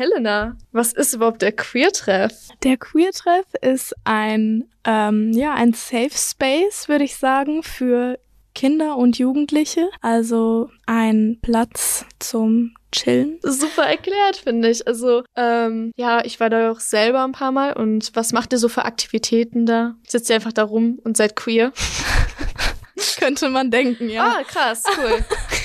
Helena, was ist überhaupt der Queer-Treff? Der Queer-Treff ist ein, ähm, ja, ein Safe Space, würde ich sagen, für Kinder und Jugendliche. Also ein Platz zum Chillen. Super erklärt, finde ich. Also, ähm, ja, ich war da auch selber ein paar Mal. Und was macht ihr so für Aktivitäten da? Sitzt ihr einfach da rum und seid queer? Könnte man denken, ja. Ah, krass, cool.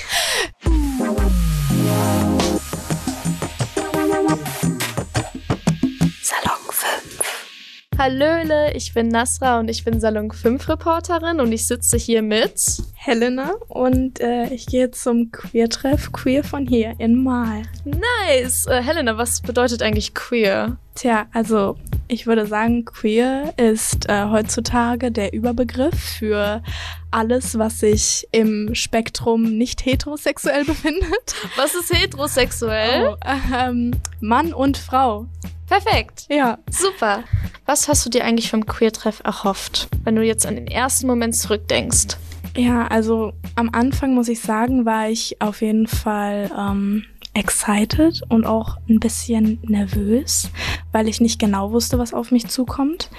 Hallöle, ich bin Nasra und ich bin Salon 5 Reporterin und ich sitze hier mit Helena und äh, ich gehe zum Queer-Treff Queer von hier in Mal. Nice! Äh, Helena, was bedeutet eigentlich queer? Tja, also ich würde sagen, queer ist äh, heutzutage der Überbegriff für alles, was sich im Spektrum nicht heterosexuell befindet. Was ist heterosexuell? Oh, ähm, Mann und Frau. Perfekt. Ja. Super. Was hast du dir eigentlich vom Queer-Treff erhofft, wenn du jetzt an den ersten Moment zurückdenkst? Ja, also am Anfang muss ich sagen, war ich auf jeden Fall ähm, excited und auch ein bisschen nervös, weil ich nicht genau wusste, was auf mich zukommt.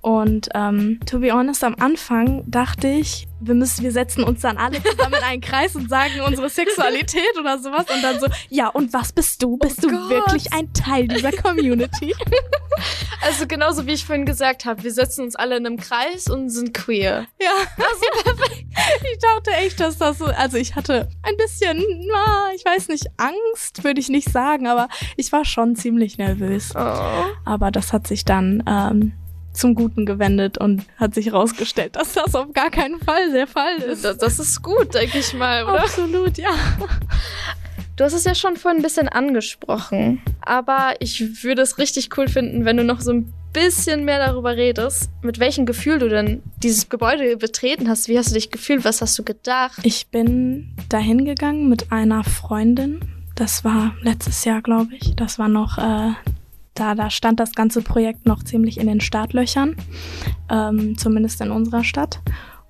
Und ähm, to be honest, am Anfang dachte ich, wir müssen, wir setzen uns dann alle zusammen in einen Kreis und sagen unsere Sexualität oder sowas und dann so, ja, und was bist du? Bist oh du Gott. wirklich ein Teil dieser Community? Also genauso wie ich vorhin gesagt habe, wir setzen uns alle in einem Kreis und sind queer. Ja, also perfekt. Ich dachte echt, dass das so, also ich hatte ein bisschen, ich weiß nicht, Angst würde ich nicht sagen, aber ich war schon ziemlich nervös. Oh. Aber das hat sich dann ähm, zum Guten gewendet und hat sich herausgestellt, dass das auf gar keinen Fall der Fall ist. Das, das ist gut, denke ich mal, oder? Absolut, ja. Du hast es ja schon vorhin ein bisschen angesprochen, aber ich würde es richtig cool finden, wenn du noch so ein bisschen mehr darüber redest, mit welchem Gefühl du denn dieses Gebäude betreten hast. Wie hast du dich gefühlt? Was hast du gedacht? Ich bin dahin gegangen mit einer Freundin. Das war letztes Jahr, glaube ich. Das war noch äh, da, da stand das ganze Projekt noch ziemlich in den Startlöchern, ähm, zumindest in unserer Stadt.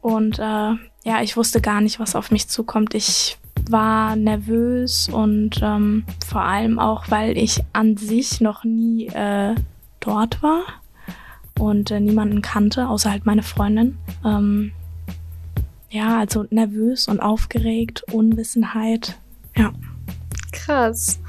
Und äh, ja, ich wusste gar nicht, was auf mich zukommt. Ich war nervös und ähm, vor allem auch, weil ich an sich noch nie äh, dort war und äh, niemanden kannte, außer halt meine Freundin. Ähm, ja, also nervös und aufgeregt, Unwissenheit. Ja. Krass.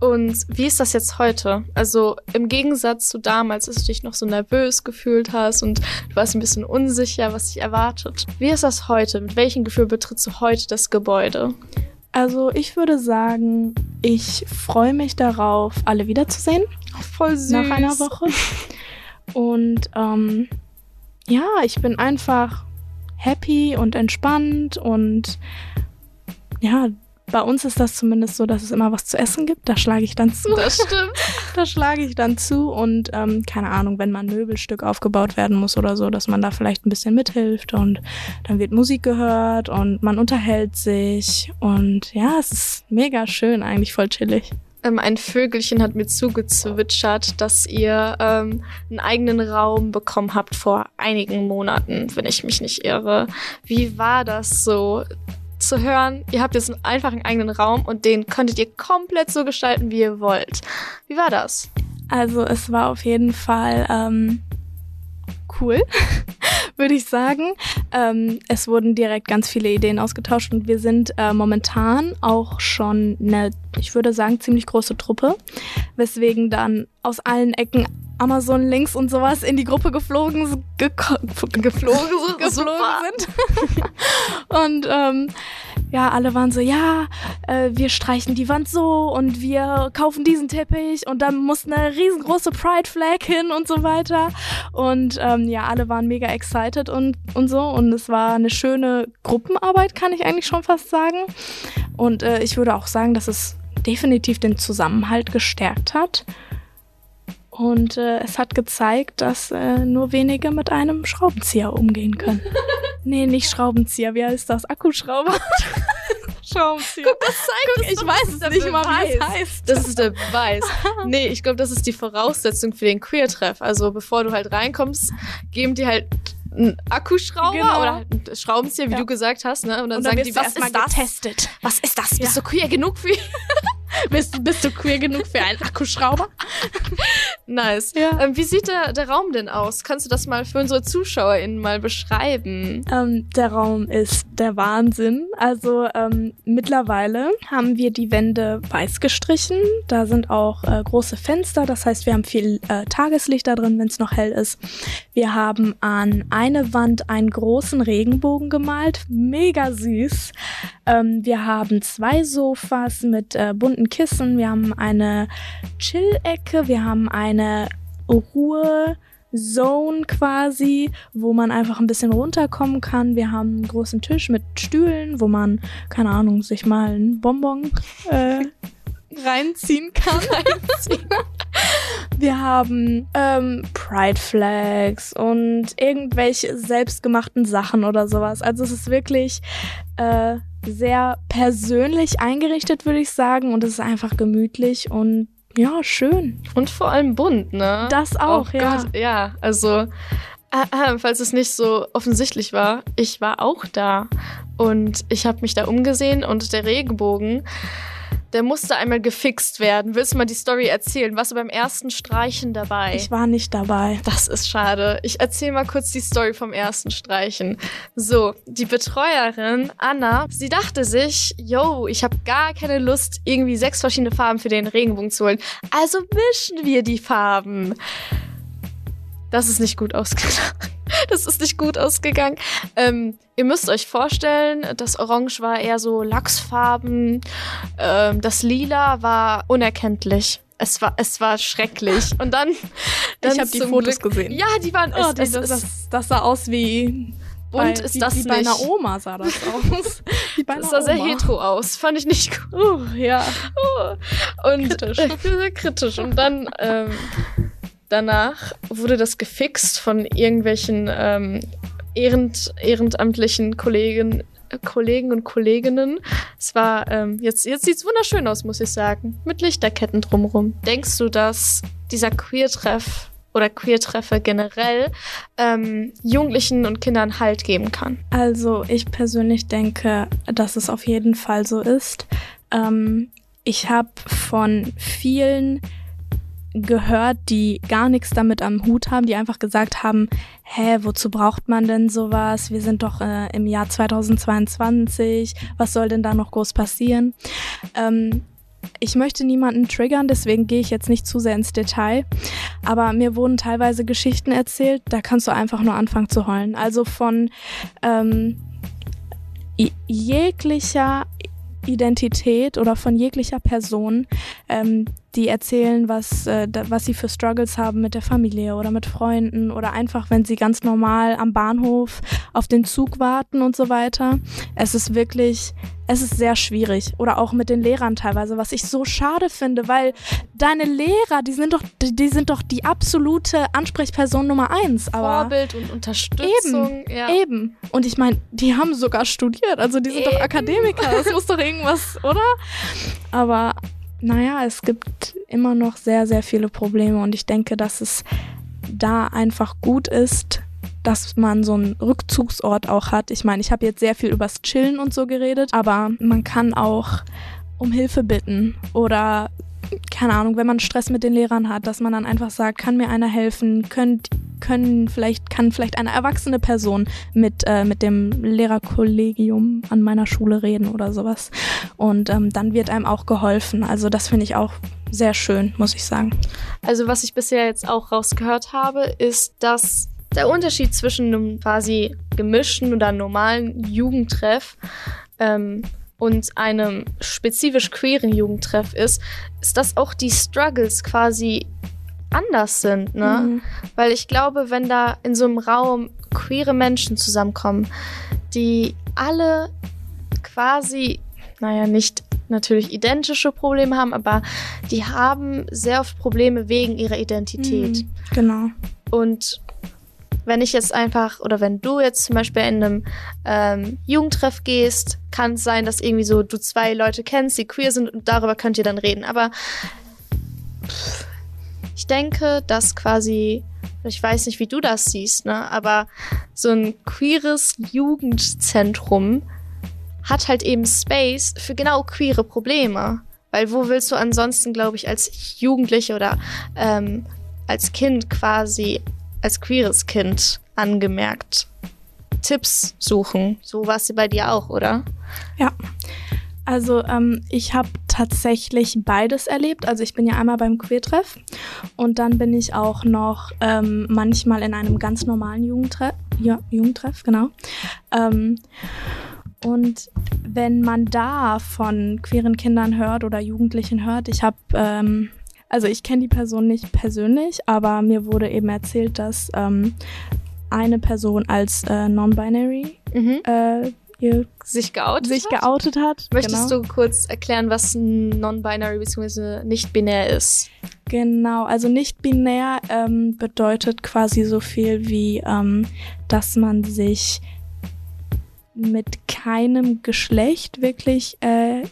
Und wie ist das jetzt heute? Also im Gegensatz zu damals, als du dich noch so nervös gefühlt hast und du warst ein bisschen unsicher, was dich erwartet. Wie ist das heute? Mit welchem Gefühl betrittst du heute das Gebäude? Also ich würde sagen, ich freue mich darauf, alle wiederzusehen. Voll süß. Nach einer Woche. Und ähm, ja, ich bin einfach happy und entspannt und ja, bei uns ist das zumindest so, dass es immer was zu essen gibt. Da schlage ich dann zu. Das stimmt. da schlage ich dann zu und ähm, keine Ahnung, wenn mal ein Möbelstück aufgebaut werden muss oder so, dass man da vielleicht ein bisschen mithilft und dann wird Musik gehört und man unterhält sich und ja, es ist mega schön, eigentlich voll chillig. Ähm, ein Vögelchen hat mir zugezwitschert, dass ihr ähm, einen eigenen Raum bekommen habt vor einigen Monaten, wenn ich mich nicht irre. Wie war das so? Zu hören, ihr habt jetzt einfach einen eigenen Raum und den könntet ihr komplett so gestalten, wie ihr wollt. Wie war das? Also es war auf jeden Fall ähm, cool, würde ich sagen. Ähm, es wurden direkt ganz viele Ideen ausgetauscht und wir sind äh, momentan auch schon eine, ich würde sagen, ziemlich große Truppe, weswegen dann aus allen Ecken Amazon Links und sowas in die Gruppe geflogen, ge geflogen, geflogen sind. und ähm, ja, alle waren so, ja, äh, wir streichen die Wand so und wir kaufen diesen Teppich und dann muss eine riesengroße Pride Flag hin und so weiter. Und ähm, ja, alle waren mega excited und, und so. Und es war eine schöne Gruppenarbeit, kann ich eigentlich schon fast sagen. Und äh, ich würde auch sagen, dass es definitiv den Zusammenhalt gestärkt hat. Und äh, es hat gezeigt, dass äh, nur wenige mit einem Schraubenzieher umgehen können. nee, nicht Schraubenzieher, wie heißt das? Akkuschrauber? Schraubenzieher. Guck, das zeigt Guck, Ich weiß es nicht mal, wie es heißt. Das ist der Beweis. nee, ich glaube, das ist die Voraussetzung für den Queer-Treff. Also bevor du halt reinkommst, geben die halt einen Akkuschrauber genau. oder halt einen Schraubenzieher, wie ja. du gesagt hast, ne? Und dann, und dann sagen die, was ist das? Getestet. Was ist das? Bist du queer genug für bist, bist du queer genug für einen Akkuschrauber? Nice. Ja. Ähm, wie sieht der, der Raum denn aus? Kannst du das mal für unsere ZuschauerInnen mal beschreiben? Ähm, der Raum ist der Wahnsinn. Also ähm, mittlerweile haben wir die Wände weiß gestrichen. Da sind auch äh, große Fenster. Das heißt, wir haben viel äh, Tageslicht da drin, wenn es noch hell ist. Wir haben an eine Wand einen großen Regenbogen gemalt. Mega süß. Ähm, wir haben zwei Sofas mit äh, bunten Kissen. Wir haben eine Chill-Ecke. Wir haben eine Ruhe. Zone quasi, wo man einfach ein bisschen runterkommen kann. Wir haben einen großen Tisch mit Stühlen, wo man, keine Ahnung, sich mal einen Bonbon äh, reinziehen kann. Wir haben ähm, Pride Flags und irgendwelche selbstgemachten Sachen oder sowas. Also es ist wirklich äh, sehr persönlich eingerichtet, würde ich sagen. Und es ist einfach gemütlich und ja, schön. Und vor allem bunt, ne? Das auch, oh ja. Gott, ja. Also, äh, äh, falls es nicht so offensichtlich war, ich war auch da. Und ich habe mich da umgesehen und der Regenbogen, der musste einmal gefixt werden. Willst du mal die Story erzählen? Warst du beim ersten Streichen dabei? Ich war nicht dabei. Das ist schade. Ich erzähle mal kurz die Story vom ersten Streichen. So, die Betreuerin Anna, sie dachte sich, yo, ich habe gar keine Lust, irgendwie sechs verschiedene Farben für den Regenbogen zu holen. Also mischen wir die Farben. Das ist nicht gut ausgegangen. Das ist nicht gut ausgegangen. Ähm, ihr müsst euch vorstellen, das Orange war eher so Lachsfarben. Ähm, das Lila war unerkenntlich. Es war, es war schrecklich. Und dann, dann ich habe die Fotos Glück- gesehen. Ja, die waren. Oh, es, das, das, das, das sah aus wie. Bei, ist wie, das wie bei nicht. einer Oma sah das aus. wie bei einer es sah sehr Oma. hetero aus. Fand ich nicht gut. Uh, ja. Und Kritisch. Äh, sehr kritisch. Und dann ähm, danach wurde das gefixt von irgendwelchen ähm, ehrend, ehrenamtlichen Kollegen, äh, Kollegen und Kolleginnen. Es war ähm, jetzt jetzt sieht's wunderschön aus, muss ich sagen, mit Lichterketten drumrum. Denkst du, dass dieser Queer-Treff oder Queer-Treffe generell ähm, Jugendlichen und Kindern Halt geben kann? Also ich persönlich denke, dass es auf jeden Fall so ist. Ähm, ich habe von vielen gehört, die gar nichts damit am Hut haben, die einfach gesagt haben, hä, wozu braucht man denn sowas? Wir sind doch äh, im Jahr 2022, was soll denn da noch groß passieren? Ähm, ich möchte niemanden triggern, deswegen gehe ich jetzt nicht zu sehr ins Detail. Aber mir wurden teilweise Geschichten erzählt, da kannst du einfach nur anfangen zu heulen. Also von ähm, jeglicher Identität oder von jeglicher Person, ähm, die erzählen, was, äh, was sie für Struggles haben mit der Familie oder mit Freunden oder einfach, wenn sie ganz normal am Bahnhof auf den Zug warten und so weiter. Es ist wirklich, es ist sehr schwierig. Oder auch mit den Lehrern teilweise, was ich so schade finde, weil deine Lehrer, die sind doch, die die sind doch die absolute Ansprechperson Nummer eins. Aber Vorbild und Unterstützung. ja. Eben. Und ich meine, die haben sogar studiert, also die sind doch Eben. Akademiker. Das muss doch irgendwas, oder? Aber naja, es gibt immer noch sehr, sehr viele Probleme und ich denke, dass es da einfach gut ist, dass man so einen Rückzugsort auch hat. Ich meine, ich habe jetzt sehr viel übers Chillen und so geredet, aber man kann auch um Hilfe bitten oder keine Ahnung, wenn man Stress mit den Lehrern hat, dass man dann einfach sagt, kann mir einer helfen, könnt, können vielleicht, kann vielleicht eine erwachsene Person mit, äh, mit dem Lehrerkollegium an meiner Schule reden oder sowas. Und ähm, dann wird einem auch geholfen. Also das finde ich auch sehr schön, muss ich sagen. Also was ich bisher jetzt auch rausgehört habe, ist, dass der Unterschied zwischen einem quasi gemischten oder normalen Jugendtreff ähm, und einem spezifisch queeren Jugendtreff ist, ist, dass auch die Struggles quasi anders sind, ne? Mhm. Weil ich glaube, wenn da in so einem Raum queere Menschen zusammenkommen, die alle quasi, naja, nicht natürlich identische Probleme haben, aber die haben sehr oft Probleme wegen ihrer Identität. Mhm. Genau. Und wenn ich jetzt einfach, oder wenn du jetzt zum Beispiel in einem ähm, Jugendtreff gehst, kann es sein, dass irgendwie so du zwei Leute kennst, die queer sind und darüber könnt ihr dann reden. Aber ich denke, dass quasi, ich weiß nicht, wie du das siehst, ne, aber so ein queeres Jugendzentrum hat halt eben Space für genau queere Probleme. Weil wo willst du ansonsten, glaube ich, als Jugendliche oder ähm, als Kind quasi, als queeres Kind angemerkt, Tipps suchen? So war es bei dir auch, oder? Ja. Also ähm, ich habe tatsächlich beides erlebt. Also ich bin ja einmal beim Queertreff und dann bin ich auch noch ähm, manchmal in einem ganz normalen Jugendtreff. Ja, Jugendtreff, genau. Ähm, und wenn man da von queeren Kindern hört oder Jugendlichen hört, ich habe, ähm, also ich kenne die Person nicht persönlich, aber mir wurde eben erzählt, dass ähm, eine Person als äh, non-binary Mhm. äh, Sich geoutet sich hat? geoutet hat. Möchtest genau. du kurz erklären, was non-binary bzw. nicht binär ist? Genau, also nicht binär ähm, bedeutet quasi so viel wie, ähm, dass man sich mit keinem Geschlecht wirklich äh,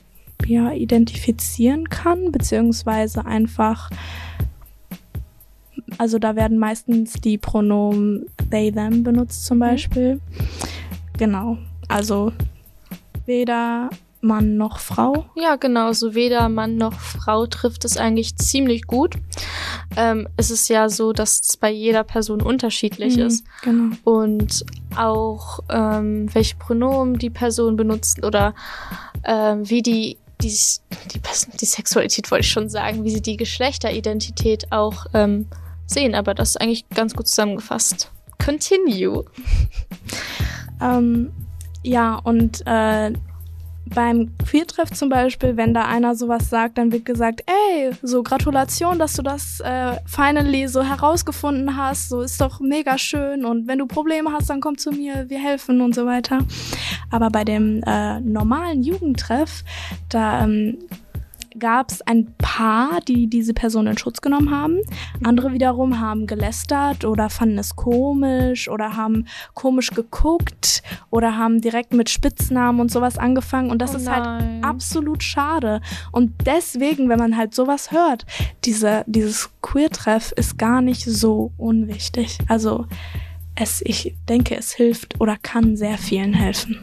ja, identifizieren kann, beziehungsweise einfach, also da werden meistens die Pronomen they, them benutzt zum Beispiel. Genau, also weder Mann noch Frau. Ja, genau. So weder Mann noch Frau trifft es eigentlich ziemlich gut. Ähm, es ist ja so, dass es bei jeder Person unterschiedlich Mhm, ist. Genau. Und auch ähm, welche Pronomen die Person benutzt oder ähm, wie die, die, die, die Sexualität, wollte ich schon sagen, wie sie die Geschlechteridentität auch ähm, sehen. Aber das ist eigentlich ganz gut zusammengefasst. Continue. Ähm, ja, und äh, beim Queertreff zum Beispiel, wenn da einer sowas sagt, dann wird gesagt, ey, so Gratulation, dass du das äh, finally so herausgefunden hast, so ist doch mega schön und wenn du Probleme hast, dann komm zu mir, wir helfen und so weiter. Aber bei dem äh, normalen Jugendtreff, da ähm, gab es ein paar, die diese Person in Schutz genommen haben. Andere wiederum haben gelästert oder fanden es komisch oder haben komisch geguckt oder haben direkt mit Spitznamen und sowas angefangen. Und das Oh ist halt absolut schade. Und deswegen, wenn man halt sowas hört, diese, dieses Queer-Treff ist gar nicht so unwichtig. Also es, ich denke, es hilft oder kann sehr vielen helfen.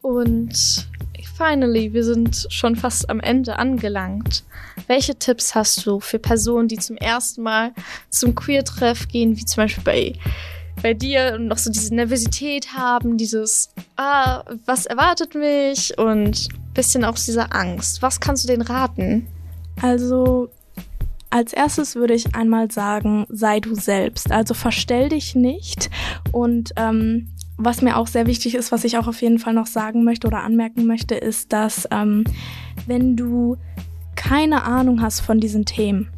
Und finally, wir sind schon fast am Ende angelangt. Welche Tipps hast du für Personen, die zum ersten Mal zum Queer-Treff gehen, wie zum Beispiel bei, bei dir und noch so diese Nervosität haben, dieses, ah, was erwartet mich und bisschen auch diese Angst. Was kannst du denen raten? Also als erstes würde ich einmal sagen, sei du selbst. Also verstell dich nicht. Und ähm, was mir auch sehr wichtig ist, was ich auch auf jeden Fall noch sagen möchte oder anmerken möchte, ist, dass ähm, wenn du keine Ahnung hast von diesen Themen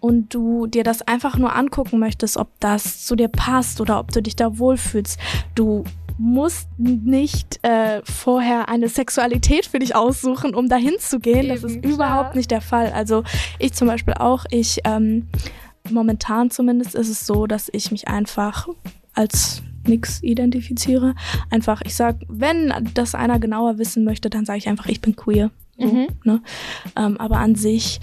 und du dir das einfach nur angucken möchtest, ob das zu dir passt oder ob du dich da wohlfühlst, du musst nicht äh, vorher eine Sexualität für dich aussuchen, um dahin zu gehen. Das ist Eben, klar. überhaupt nicht der Fall. Also ich zum Beispiel auch, ich ähm, momentan zumindest ist es so, dass ich mich einfach als nix identifiziere. Einfach, ich sag, wenn das einer genauer wissen möchte, dann sage ich einfach, ich bin queer. So, Mhm. ne? ähm, aber an sich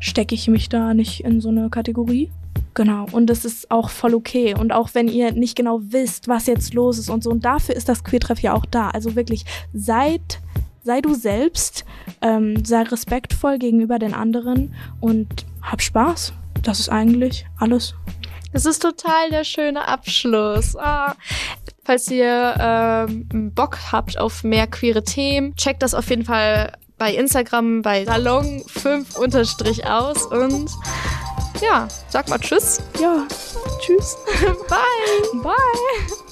stecke ich mich da nicht in so eine Kategorie. Genau, und das ist auch voll okay. Und auch wenn ihr nicht genau wisst, was jetzt los ist und so, und dafür ist das Queertreff ja auch da. Also wirklich, seid, sei du selbst, ähm, sei respektvoll gegenüber den anderen und hab Spaß. Das ist eigentlich alles. Das ist total der schöne Abschluss. Ah. Falls ihr ähm, Bock habt auf mehr queere Themen, checkt das auf jeden Fall bei Instagram bei Salon 5 unterstrich aus und ja, sag mal Tschüss. Ja, tschüss. Bye. Bye.